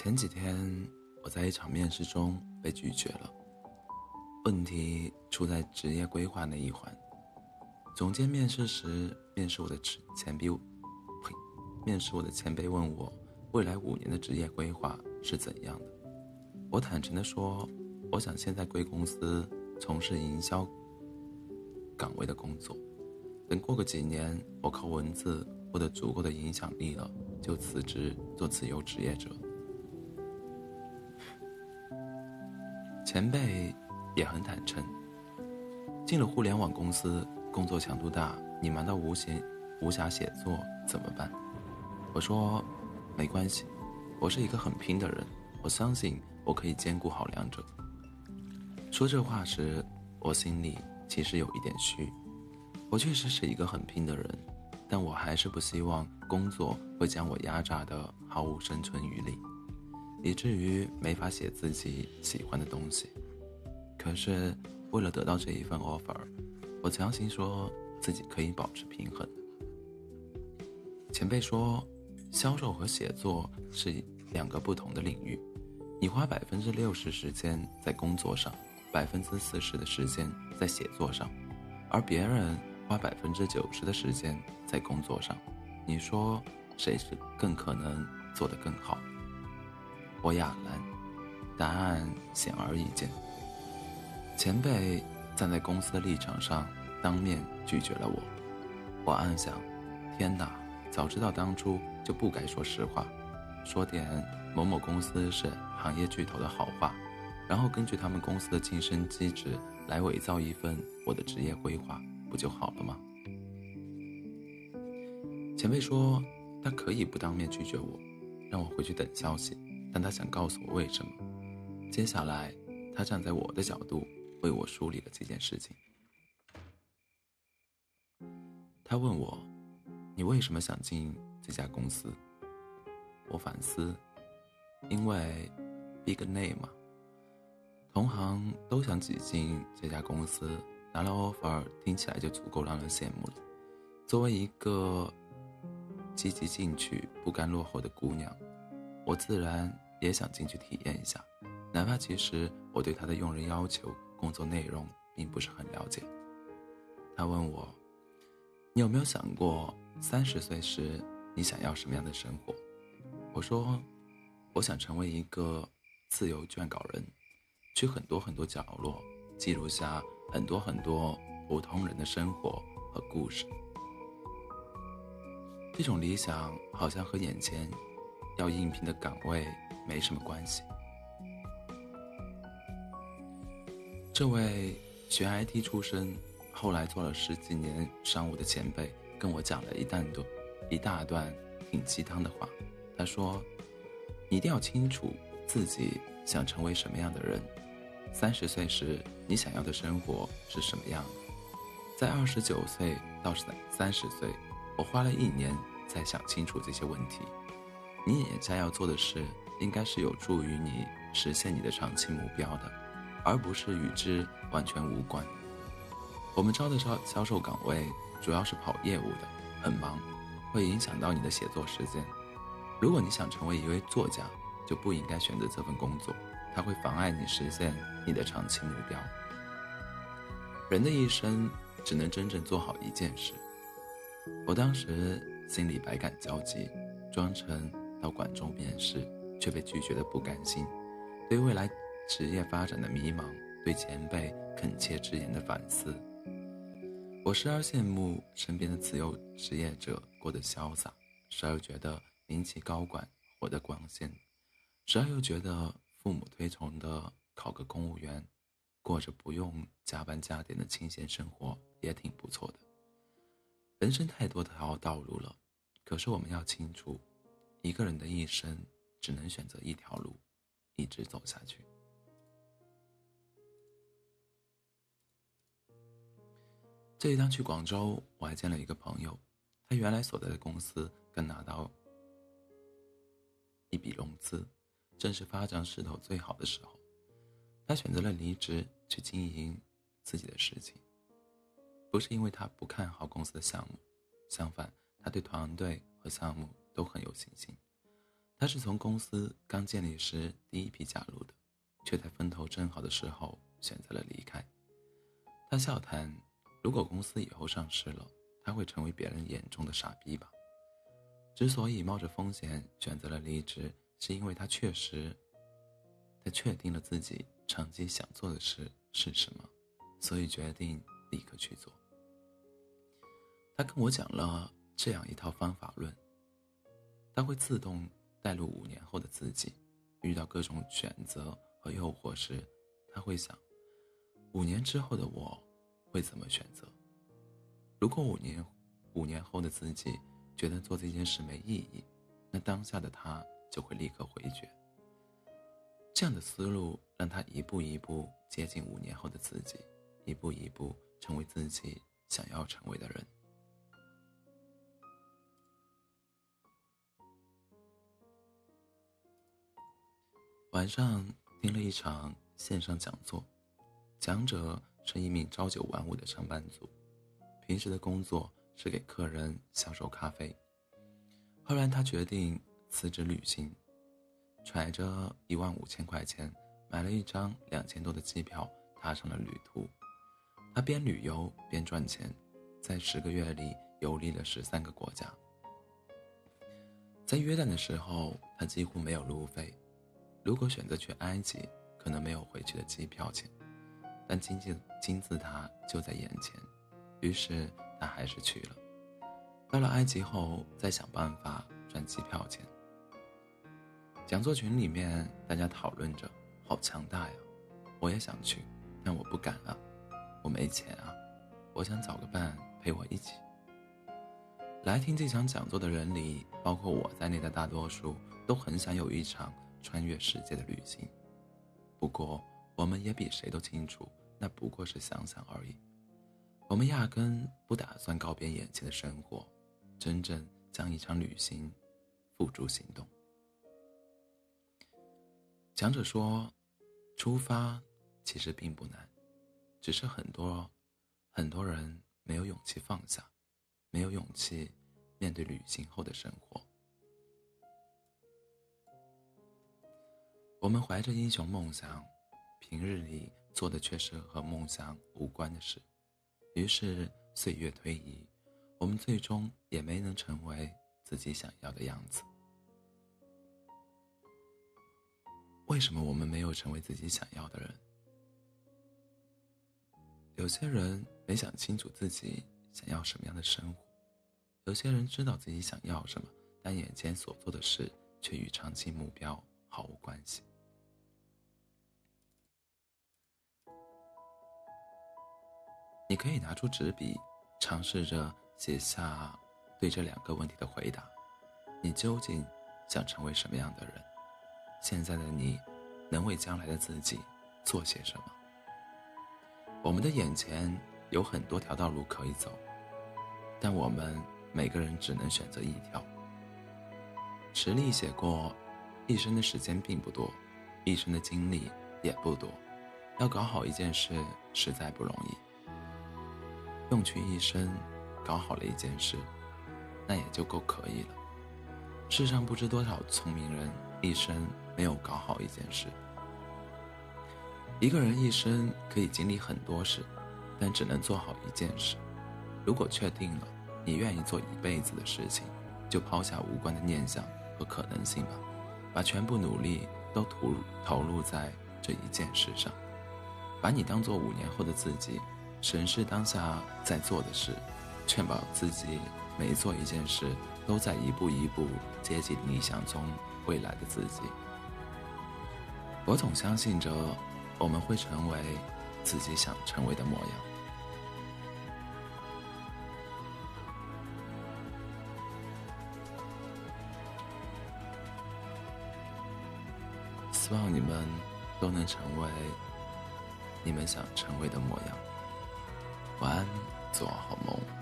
前几天我在一场面试中被拒绝了，问题出在职业规划那一环。总监面试时，面试我的前辈，呸，面试我的前辈问我未来五年的职业规划是怎样的。我坦诚地说，我想先在贵公司从事营销岗位的工作，等过个几年，我靠文字获得足够的影响力了，就辞职做自由职业者。前辈也很坦诚，进了互联网公司，工作强度大，你忙到无闲无暇写作怎么办？我说，没关系，我是一个很拼的人，我相信我可以兼顾好两者。说这话时，我心里其实有一点虚，我确实是一个很拼的人，但我还是不希望工作会将我压榨的毫无生存余力。以至于没法写自己喜欢的东西。可是，为了得到这一份 offer，我强行说自己可以保持平衡。前辈说，销售和写作是两个不同的领域，你花百分之六十时间在工作上，百分之四十的时间在写作上，而别人花百分之九十的时间在工作上。你说，谁是更可能做得更好？我哑然，答案显而易见。前辈站在公司的立场上，当面拒绝了我。我暗想：天哪，早知道当初就不该说实话，说点某某公司是行业巨头的好话，然后根据他们公司的晋升机制来伪造一份我的职业规划，不就好了吗？前辈说他可以不当面拒绝我，让我回去等消息。但他想告诉我为什么。接下来，他站在我的角度为我梳理了这件事情。他问我：“你为什么想进这家公司？”我反思：“因为 big name 嘛，同行都想挤进这家公司，拿了 offer 听起来就足够让人羡慕了。作为一个积极进取、不甘落后的姑娘。”我自然也想进去体验一下，哪怕其实我对他的用人要求、工作内容并不是很了解。他问我：“你有没有想过三十岁时你想要什么样的生活？”我说：“我想成为一个自由撰稿人，去很多很多角落记录下很多很多普通人的生活和故事。”这种理想好像和眼前。要应聘的岗位没什么关系。这位学 IT 出身，后来做了十几年商务的前辈，跟我讲了一大段、一大段挺鸡汤的话。他说：“你一定要清楚自己想成为什么样的人。三十岁时你想要的生活是什么样的？在二十九岁到三三十岁，我花了一年才想清楚这些问题。”你眼下要做的事，应该是有助于你实现你的长期目标的，而不是与之完全无关。我们招的销销售岗位主要是跑业务的，很忙，会影响到你的写作时间。如果你想成为一位作家，就不应该选择这份工作，它会妨碍你实现你的长期目标。人的一生只能真正做好一件事。我当时心里百感交集，装成。到广州面试，却被拒绝的不甘心，对未来职业发展的迷茫，对前辈恳切之言的反思。我时而羡慕身边的自由职业者过得潇洒，时而又觉得民企高管活得光鲜，时而又觉得父母推崇的考个公务员，过着不用加班加点的清闲生活也挺不错的。人生太多条道路了，可是我们要清楚。一个人的一生只能选择一条路，一直走下去。这一趟去广州，我还见了一个朋友，他原来所在的公司刚拿到一笔融资，正是发展势头最好的时候。他选择了离职去经营自己的事情，不是因为他不看好公司的项目，相反，他对团队和项目。都很有信心，他是从公司刚建立时第一批加入的，却在风头正好的时候选择了离开。他笑谈：“如果公司以后上市了，他会成为别人眼中的傻逼吧？”之所以冒着风险选择了离职，是因为他确实，他确定了自己长期想做的事是什么，所以决定立刻去做。他跟我讲了这样一套方法论：他会自动。带入五年后的自己，遇到各种选择和诱惑时，他会想：五年之后的我会怎么选择？如果五年五年后的自己觉得做这件事没意义，那当下的他就会立刻回绝。这样的思路让他一步一步接近五年后的自己，一步一步成为自己想要成为的人。晚上听了一场线上讲座，讲者是一名朝九晚五的上班族，平时的工作是给客人销售咖啡。后来他决定辞职旅行，揣着一万五千块钱买了一张两千多的机票，踏上了旅途。他边旅游边赚钱，在十个月里游历了十三个国家。在约旦的时候，他几乎没有路费。如果选择去埃及，可能没有回去的机票钱，但金字金字塔就在眼前，于是他还是去了。到了埃及后，再想办法赚机票钱。讲座群里面大家讨论着：“好强大呀，我也想去，但我不敢啊，我没钱啊，我想找个伴陪我一起。”来听这场讲座的人里，包括我在内的大多数，都很想有一场。穿越世界的旅行，不过我们也比谁都清楚，那不过是想想而已。我们压根不打算告别眼前的生活，真正将一场旅行付诸行动。讲者说，出发其实并不难，只是很多很多人没有勇气放下，没有勇气面对旅行后的生活。我们怀着英雄梦想，平日里做的却是和梦想无关的事，于是岁月推移，我们最终也没能成为自己想要的样子。为什么我们没有成为自己想要的人？有些人没想清楚自己想要什么样的生活，有些人知道自己想要什么，但眼前所做的事却与长期目标毫无关系。你可以拿出纸笔，尝试着写下对这两个问题的回答：你究竟想成为什么样的人？现在的你，能为将来的自己做些什么？我们的眼前有很多条道路可以走，但我们每个人只能选择一条。池莉写过：“一生的时间并不多，一生的精力也不多，要搞好一件事实在不容易。”用去一生搞好了一件事，那也就够可以了。世上不知多少聪明人一生没有搞好一件事。一个人一生可以经历很多事，但只能做好一件事。如果确定了你愿意做一辈子的事情，就抛下无关的念想和可能性吧，把全部努力都投入投入在这一件事上，把你当做五年后的自己。审视当下在做的事，确保自己每做一件事都在一步一步接近理想中未来的自己。我总相信着，我们会成为自己想成为的模样。希望你们都能成为你们想成为的模样。晚安，做好梦。